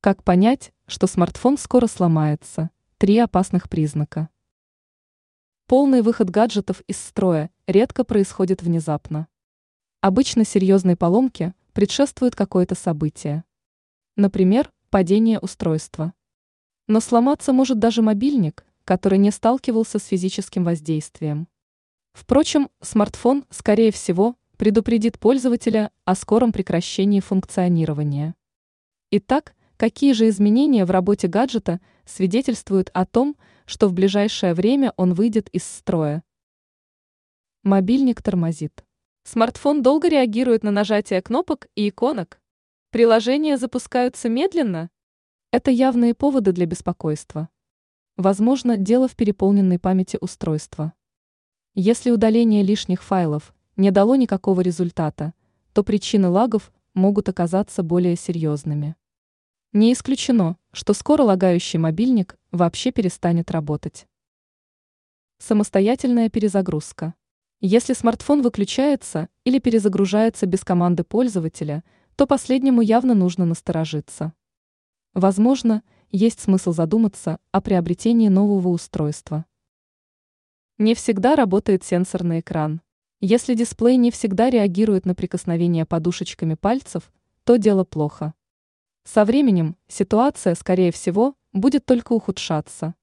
Как понять, что смартфон скоро сломается? Три опасных признака. Полный выход гаджетов из строя редко происходит внезапно. Обычно серьезной поломке предшествует какое-то событие. Например, падение устройства. Но сломаться может даже мобильник, который не сталкивался с физическим воздействием. Впрочем, смартфон, скорее всего, предупредит пользователя о скором прекращении функционирования. Итак, какие же изменения в работе гаджета свидетельствуют о том, что в ближайшее время он выйдет из строя? Мобильник тормозит. Смартфон долго реагирует на нажатие кнопок и иконок. Приложения запускаются медленно. Это явные поводы для беспокойства. Возможно, дело в переполненной памяти устройства. Если удаление лишних файлов не дало никакого результата, то причины лагов могут оказаться более серьезными. Не исключено, что скоро лагающий мобильник вообще перестанет работать. Самостоятельная перезагрузка. Если смартфон выключается или перезагружается без команды пользователя, то последнему явно нужно насторожиться. Возможно, есть смысл задуматься о приобретении нового устройства. Не всегда работает сенсорный экран. Если дисплей не всегда реагирует на прикосновение подушечками пальцев, то дело плохо. Со временем ситуация, скорее всего, будет только ухудшаться.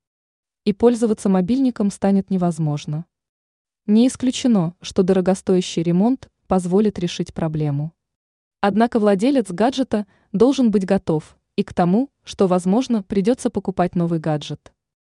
И пользоваться мобильником станет невозможно. Не исключено, что дорогостоящий ремонт позволит решить проблему. Однако владелец гаджета должен быть готов и к тому, что, возможно, придется покупать новый гаджет.